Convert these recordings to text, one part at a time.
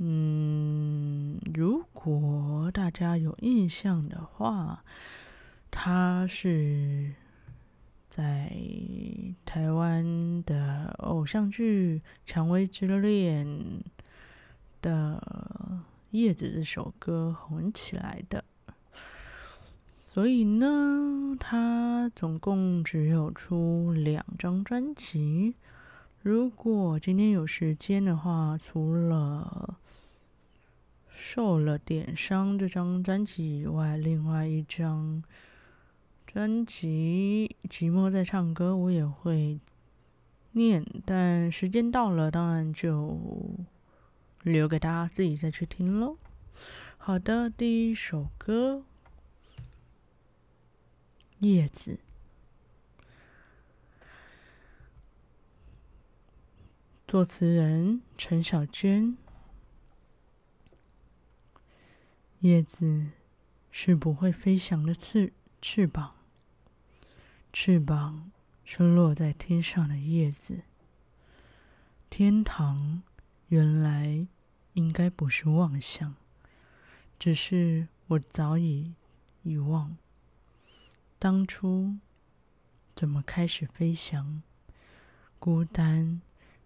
嗯，如果大家有印象的话，他是在台湾的偶像剧《蔷薇之恋》的《叶子》这首歌红起来的。所以呢，他总共只有出两张专辑。如果今天有时间的话，除了受了点伤这张专辑以外，另外一张专辑《寂寞在唱歌》我也会念，但时间到了，当然就留给大家自己再去听喽。好的，第一首歌。叶子，作词人陈小娟。叶子是不会飞翔的翅翅膀，翅膀是落在天上的叶子。天堂原来应该不是妄想，只是我早已遗忘。当初怎么开始飞翔？孤单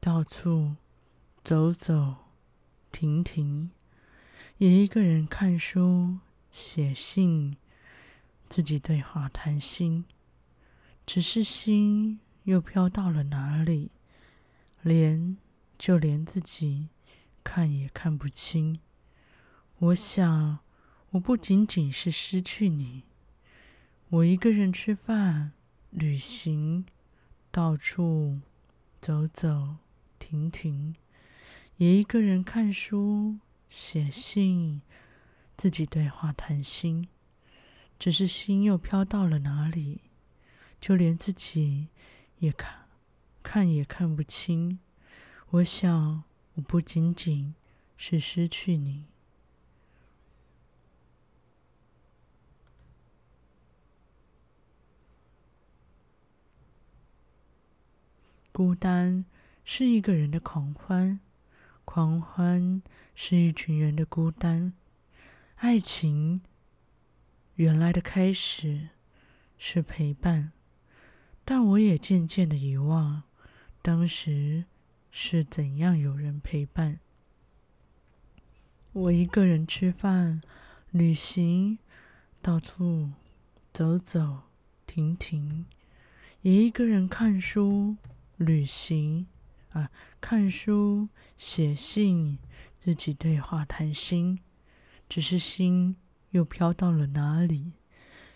到处走走停停，也一个人看书、写信，自己对话谈心。只是心又飘到了哪里？连就连自己看也看不清。我想。我不仅仅是失去你，我一个人吃饭、旅行，到处走走停停，也一个人看书、写信，自己对话谈心。只是心又飘到了哪里？就连自己也看，看也看不清。我想，我不仅仅是失去你。孤单是一个人的狂欢，狂欢是一群人的孤单。爱情原来的开始是陪伴，但我也渐渐的遗忘，当时是怎样有人陪伴。我一个人吃饭、旅行，到处走走停停，也一个人看书。旅行啊，看书、写信，自己对话谈心，只是心又飘到了哪里？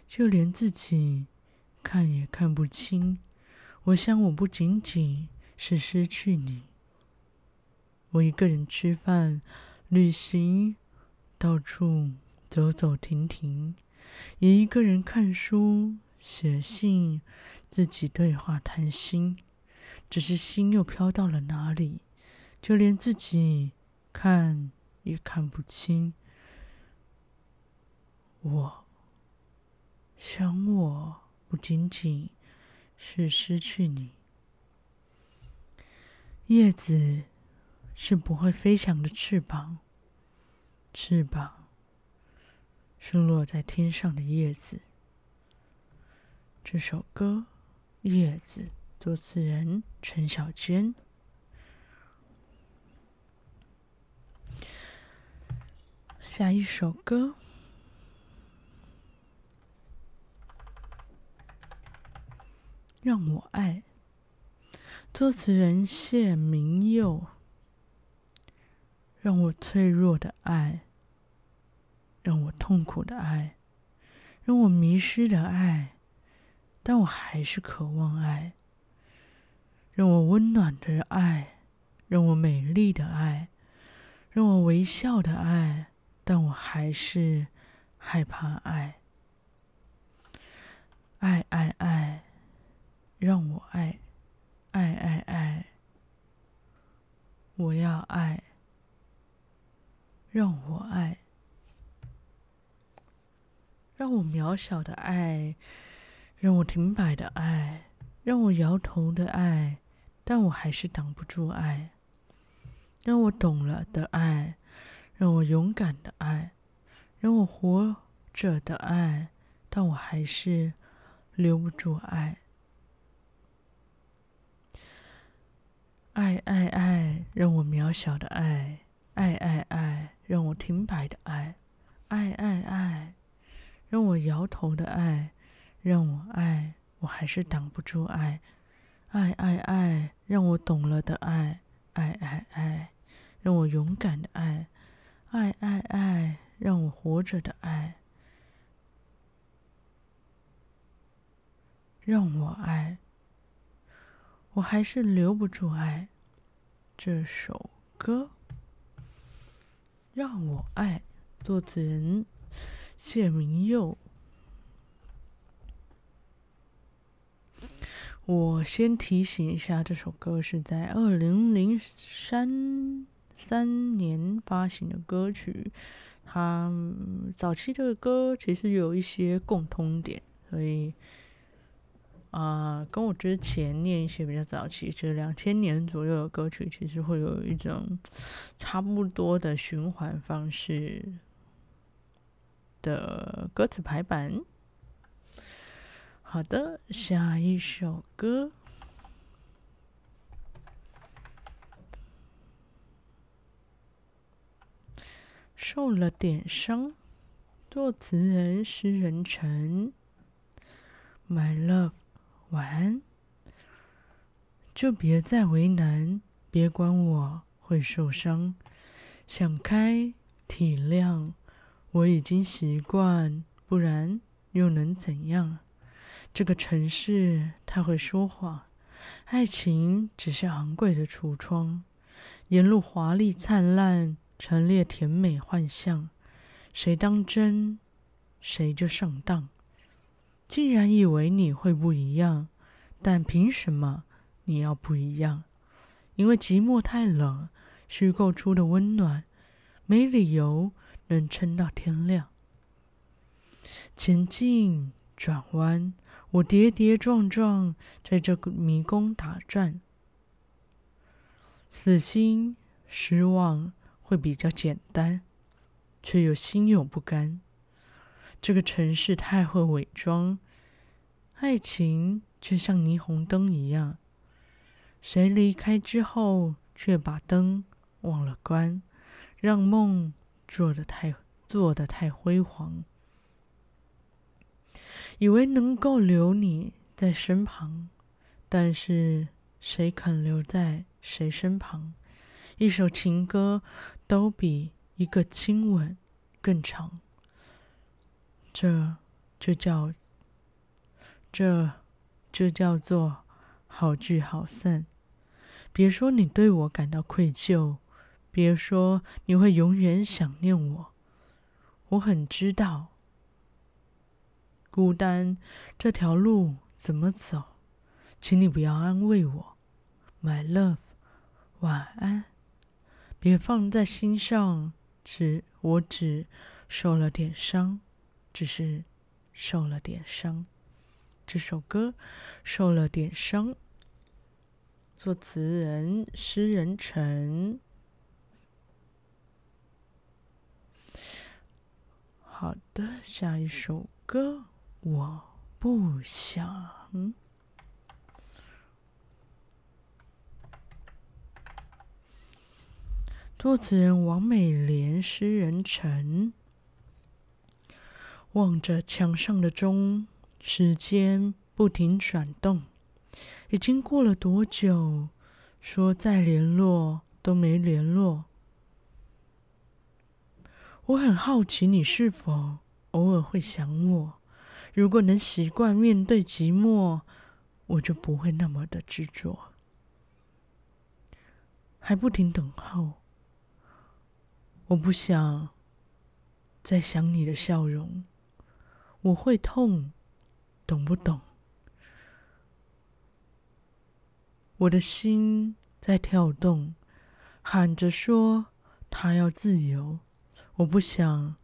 就连自己看也看不清。我想，我不仅仅是失去你。我一个人吃饭、旅行，到处走走停停，也一个人看书、写信，自己对话谈心。只是心又飘到了哪里？就连自己看也看不清。我想，我不仅仅是失去你。叶子是不会飞翔的翅膀，翅膀是落在天上的叶子。这首歌《叶子》作词人陈小娟。下一首歌，让我爱。作词人谢明佑。让我脆弱的爱，让我痛苦的爱，让我迷失的爱，但我还是渴望爱。让我温暖的爱，让我美丽的爱，让我微笑的爱，但我还是害怕爱。爱爱爱，让我爱，爱爱爱，我要爱。让我爱，让我渺小的爱，让我停摆的爱，让我摇头的爱，但我还是挡不住爱。让我懂了的爱，让我勇敢的爱，让我活着的爱，但我还是留不住爱。爱爱爱，让我渺小的爱，爱爱爱。让我停摆的爱，爱爱爱，让我摇头的爱，让我爱，我还是挡不住爱，爱爱爱，让我懂了的爱，爱爱爱，让我勇敢的爱，爱爱爱，让我活着的爱，让我爱，我还是留不住爱，这首歌。让我爱，作词人谢明佑。我先提醒一下，这首歌是在二零零三三年发行的歌曲。它早期的歌其实有一些共通点，所以。啊、跟我之前念一些比较早期，就是两千年左右的歌曲，其实会有一种差不多的循环方式的歌词排版。好的，下一首歌，受了点伤，作词人诗人陈，My Love。晚安，就别再为难，别管我会受伤。想开体谅，我已经习惯，不然又能怎样？这个城市太会说谎，爱情只是昂贵的橱窗，沿路华丽灿烂，陈列甜美幻象，谁当真，谁就上当。竟然以为你会不一样，但凭什么你要不一样？因为寂寞太冷，虚构出的温暖，没理由能撑到天亮。前进，转弯，我跌跌撞撞，在这个迷宫打转。死心，失望会比较简单，却又心有不甘。这个城市太会伪装，爱情却像霓虹灯一样，谁离开之后却把灯忘了关，让梦做得太做得太辉煌，以为能够留你在身旁，但是谁肯留在谁身旁？一首情歌都比一个亲吻更长。这就叫，这就叫做好聚好散。别说你对我感到愧疚，别说你会永远想念我。我很知道，孤单这条路怎么走，请你不要安慰我，My love，晚安。别放在心上，只我只受了点伤。只是受了点伤，这首歌受了点伤。作词人诗人陈。好的，下一首歌我不想。作词人王美莲诗人陈望着墙上的钟时间不停转动。已经过了多久说再联络都没联络。我很好奇你是否偶尔会想我。如果能习惯面对寂寞，我就不会那么的执着，还不停等候。我不想再想你的笑容，我会痛，懂不懂？我的心在跳动，喊着说他要自由。我不想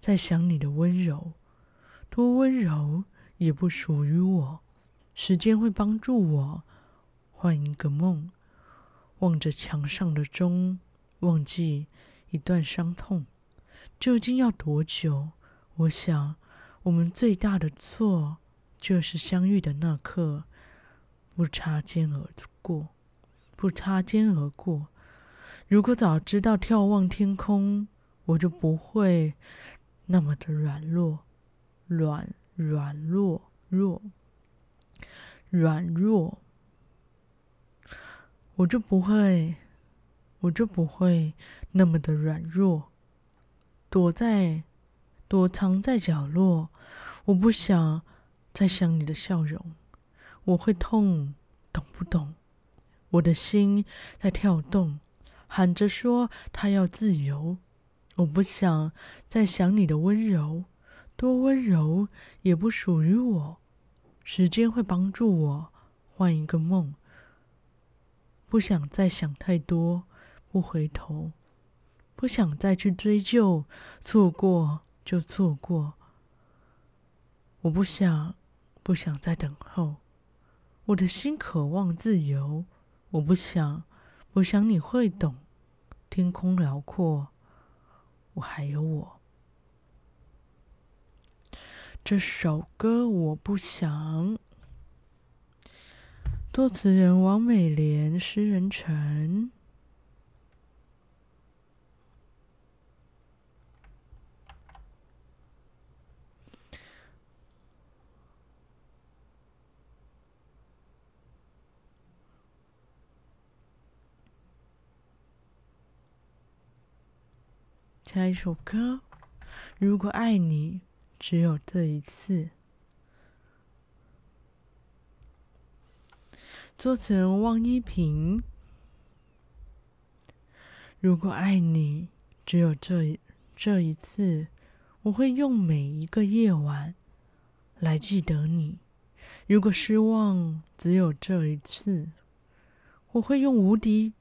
再想你的温柔，多温柔也不属于我。时间会帮助我换一个梦，望着墙上的钟，忘记。一段伤痛，究竟要多久？我想，我们最大的错就是相遇的那刻不擦肩而过，不擦肩而过。如果早知道眺望天空，我就不会那么的软弱，软软弱弱，软弱，我就不会，我就不会。那么的软弱，躲在，躲藏在角落。我不想再想你的笑容，我会痛，懂不懂？我的心在跳动，喊着说他要自由。我不想再想你的温柔，多温柔也不属于我。时间会帮助我换一个梦，不想再想太多，不回头。不想再去追究，错过就错过。我不想，不想再等候。我的心渴望自由。我不想，不想你会懂。天空辽阔，我还有我。这首歌我不想。作词人王美莲，诗人陈。下一首歌，如果爱你只有这一次。作词人汪一平。如果爱你只有这这一次，我会用每一个夜晚来记得你。如果失望只有这一次，我会用无敌，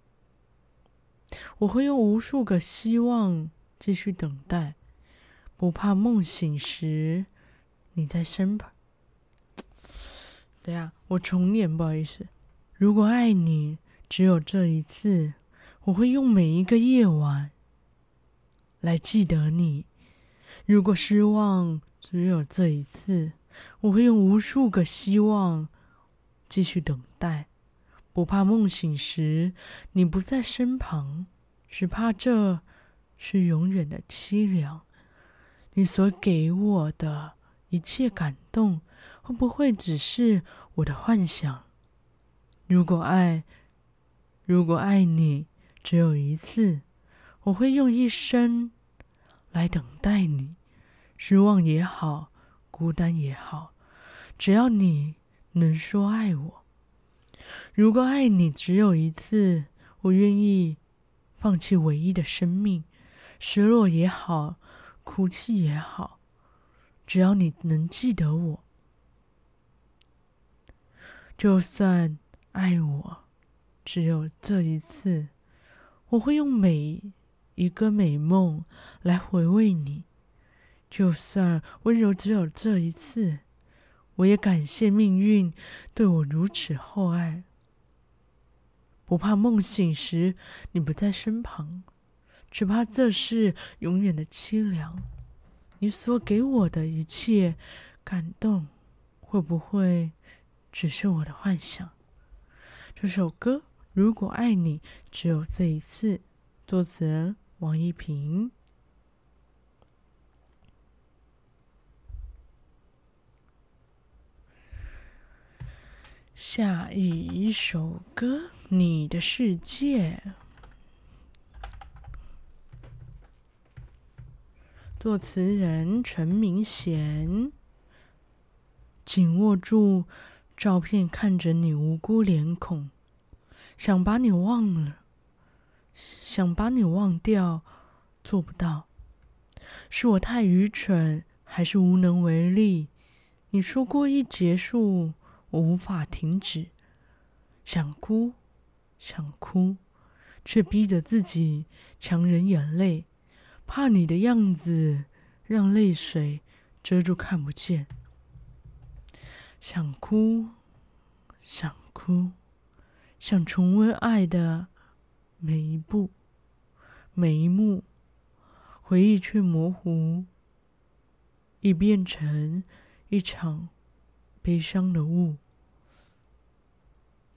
我会用无数个希望。继续等待，不怕梦醒时你在身旁。等下，我重念，不好意思。如果爱你只有这一次，我会用每一个夜晚来记得你。如果失望只有这一次，我会用无数个希望继续等待，不怕梦醒时你不在身旁，只怕这。是永远的凄凉。你所给我的一切感动，会不会只是我的幻想？如果爱，如果爱你只有一次，我会用一生来等待你。失望也好，孤单也好，只要你能说爱我。如果爱你只有一次，我愿意放弃唯一的生命。失落也好，哭泣也好，只要你能记得我，就算爱我只有这一次，我会用每一个美梦来回味你。就算温柔只有这一次，我也感谢命运对我如此厚爱，不怕梦醒时你不在身旁。只怕这是永远的凄凉。你所给我的一切感动，会不会只是我的幻想？这首歌《如果爱你只有这一次》，作词人王一平。下一首歌《你的世界》，作词人陈明贤。紧握住照片，看着你无辜脸孔，想把你忘了，想把你忘掉，做不到。是我太愚蠢，还是无能为力？你说过一结束。我无法停止，想哭，想哭，却逼着自己强忍眼泪，怕你的样子让泪水遮住看不见。想哭，想哭，想重温爱的每一步，每一幕，回忆却模糊，已变成一场悲伤的雾。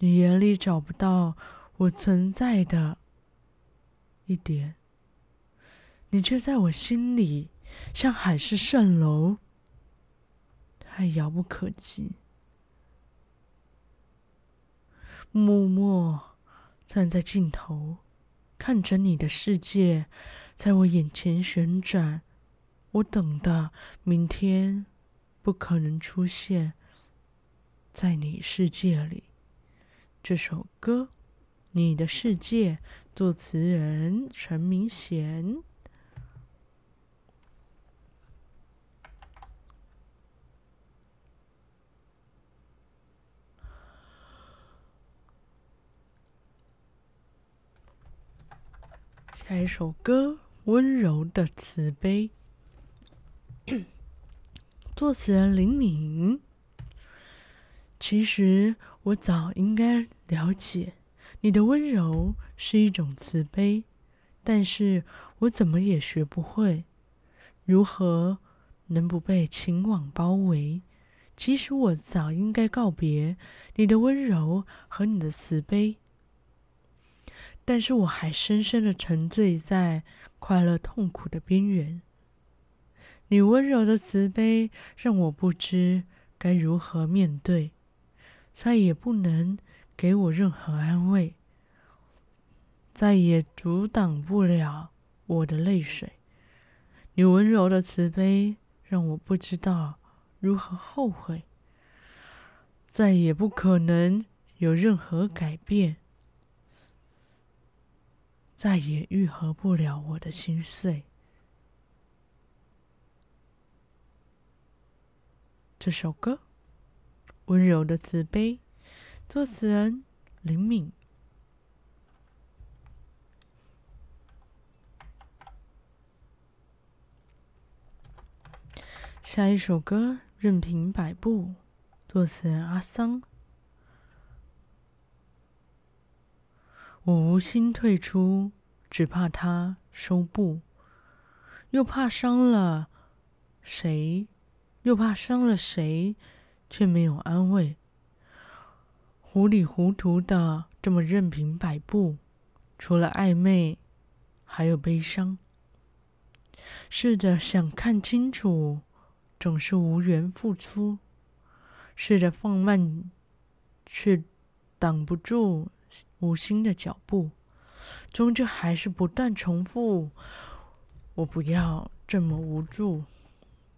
你眼里找不到我存在的一点，你却在我心里像海市蜃楼，太遥不可及。默默站在尽头，看着你的世界在我眼前旋转，我等的明天不可能出现在你世界里。这首歌《你的世界》，作词人陈明贤。下一首歌《温柔的慈悲》，作词人林敏。其实我早应该了解，你的温柔是一种慈悲，但是我怎么也学不会，如何能不被情网包围？其实我早应该告别你的温柔和你的慈悲，但是我还深深的沉醉在快乐痛苦的边缘。你温柔的慈悲让我不知该如何面对。再也不能给我任何安慰，再也阻挡不了我的泪水。你温柔的慈悲让我不知道如何后悔，再也不可能有任何改变，再也愈合不了我的心碎。这首歌。温柔的慈悲，作词人林敏。下一首歌《任凭摆布》，作词人阿桑。我无心退出，只怕他收不，又怕伤了谁，又怕伤了谁。却没有安慰，糊里糊涂的这么任凭摆布，除了暧昧，还有悲伤。试着想看清楚，总是无缘付出；试着放慢，却挡不住无心的脚步，终究还是不断重复。我不要这么无助，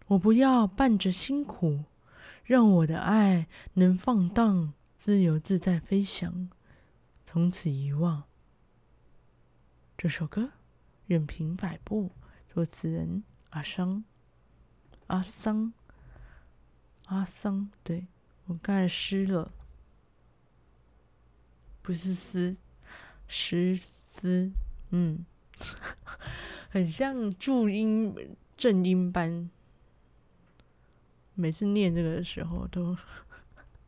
我不要伴着辛苦。让我的爱能放荡、自由自在飞翔，从此遗忘。这首歌，任凭摆布，作词人阿桑，阿桑，阿桑。对，我刚才湿了，不是诗，诗诗，嗯，很像注音正音班。每次念这个的时候，都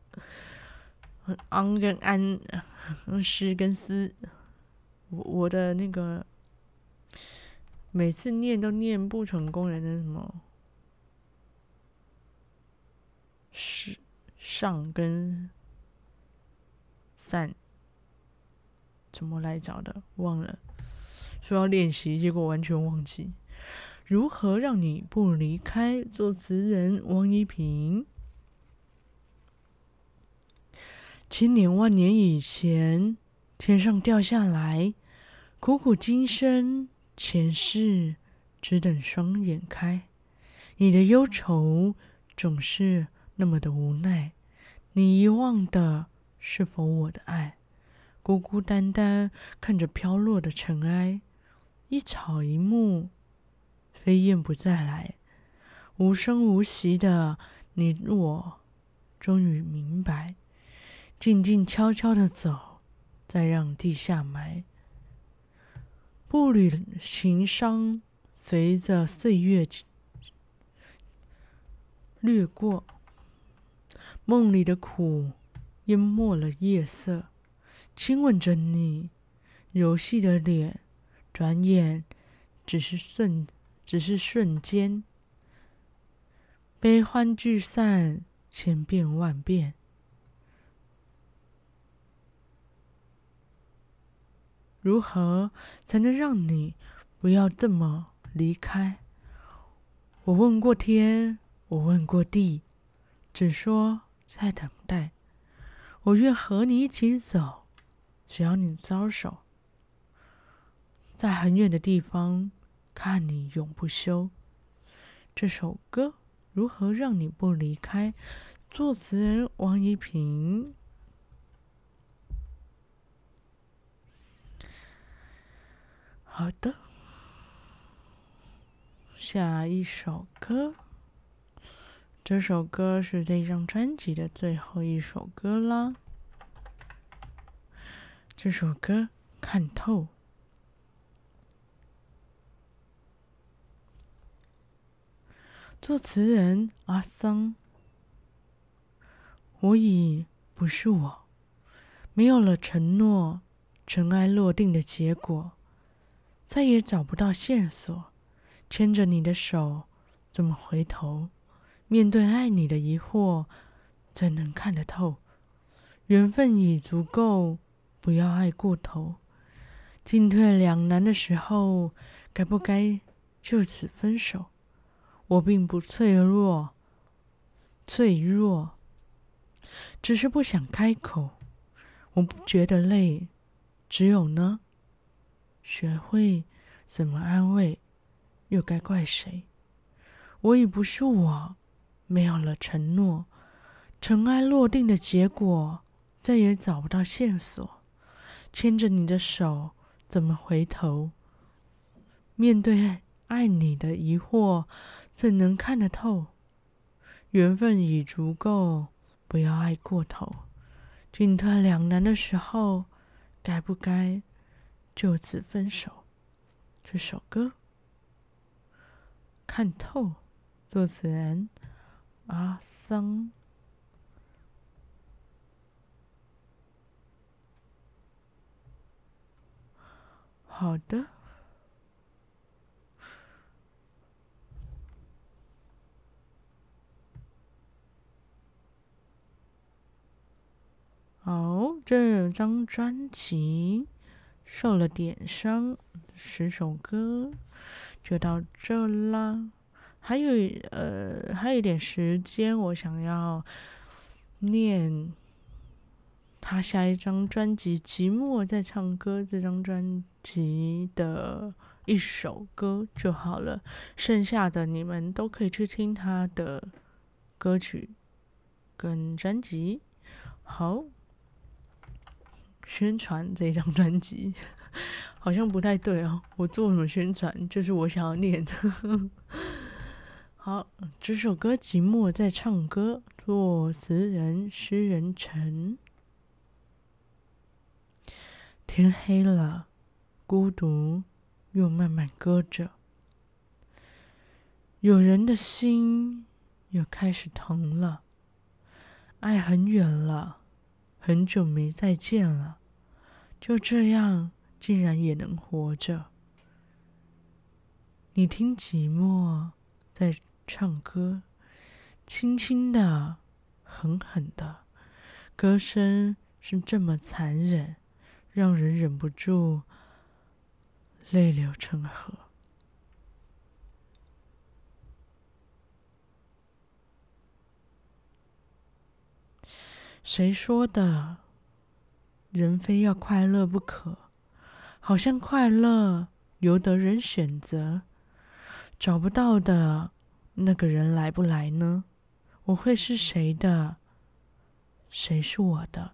很昂跟安，诗跟思。我我的那个每次念都念不成功人的什么，是上跟散，怎么来找的？忘了。说要练习，结果完全忘记。如何让你不离开？作词人王一平。千年万年以前，天上掉下来，苦苦今生，前世只等双眼开。你的忧愁总是那么的无奈，你遗忘的是否我的爱？孤孤单单看着飘落的尘埃，一草一木。飞燕不再来，无声无息的你我，终于明白，静静悄悄的走，再让地下埋。步履情伤，随着岁月掠过，梦里的苦淹没了夜色，亲吻着你柔细的脸，转眼只是瞬。只是瞬间，悲欢聚散，千变万变。如何才能让你不要这么离开？我问过天，我问过地，只说在等待。我愿和你一起走，只要你招手，在很远的地方。看你永不休，这首歌如何让你不离开？作词人王一平。好的，下一首歌，这首歌是这张专辑的最后一首歌啦。这首歌《看透》。作词人阿桑，我已不是我，没有了承诺，尘埃落定的结果，再也找不到线索。牵着你的手，怎么回头？面对爱你的疑惑，怎能看得透？缘分已足够，不要爱过头。进退两难的时候，该不该就此分手？我并不脆弱，脆弱，只是不想开口。我不觉得累，只有呢，学会怎么安慰，又该怪谁？我已不是我，没有了承诺，尘埃落定的结果，再也找不到线索。牵着你的手，怎么回头？面对爱你的疑惑。怎能看得透？缘分已足够，不要爱过头。进退两难的时候，该不该就此分手？这首歌《看透》，作词人阿桑。好的。好，这张专辑受了点伤，十首歌就到这啦。还有呃，还有一点时间，我想要念他下一张专辑《寂寞在唱歌》这张专辑的一首歌就好了，剩下的你们都可以去听他的歌曲跟专辑。好。宣传这张专辑 好像不太对哦。我做什么宣传？就是我想要念的。好，这首歌《寂寞在唱歌》，作词人诗人陈。天黑了，孤独又慢慢搁着，有人的心又开始疼了。爱很远了。很久没再见了，就这样竟然也能活着。你听寂寞在唱歌，轻轻的，狠狠的，歌声是这么残忍，让人忍不住泪流成河。谁说的？人非要快乐不可？好像快乐由得人选择，找不到的那个人来不来呢？我会是谁的？谁是我的？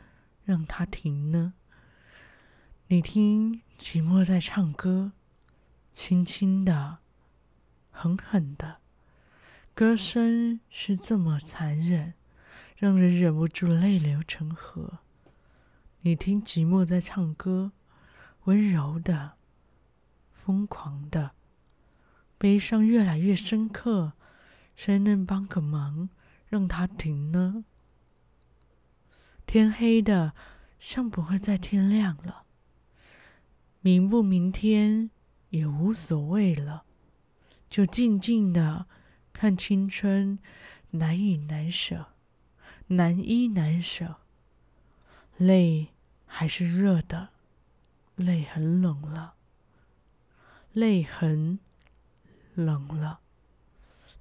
让它停呢？你听，寂寞在唱歌，轻轻的，狠狠的，歌声是这么残忍，让人忍不住泪流成河。你听，寂寞在唱歌，温柔的，疯狂的，悲伤越来越深刻，谁能帮个忙，让它停呢？天黑的，像不会再天亮了。明不明天也无所谓了，就静静的看青春难以难舍，难依难舍。泪还是热的，泪很冷了，泪很冷了。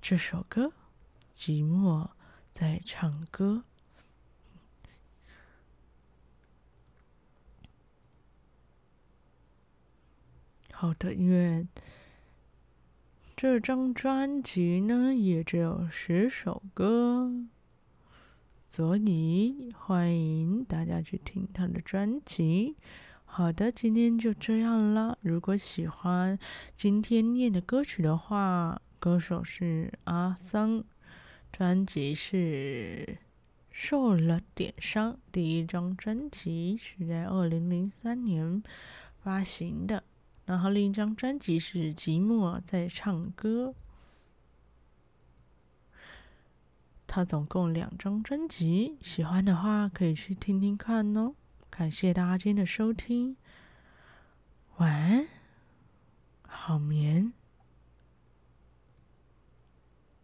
这首歌，寂寞在唱歌。好的，因为这张专辑呢也只有十首歌，所以欢迎大家去听他的专辑。好的，今天就这样了。如果喜欢今天念的歌曲的话，歌手是阿桑，专辑是《受了点伤》，第一张专辑是在二零零三年发行的。然后另一张专辑是《寂寞在唱歌》，他总共两张专辑，喜欢的话可以去听听看哦。感谢大家今天的收听，晚安，好眠。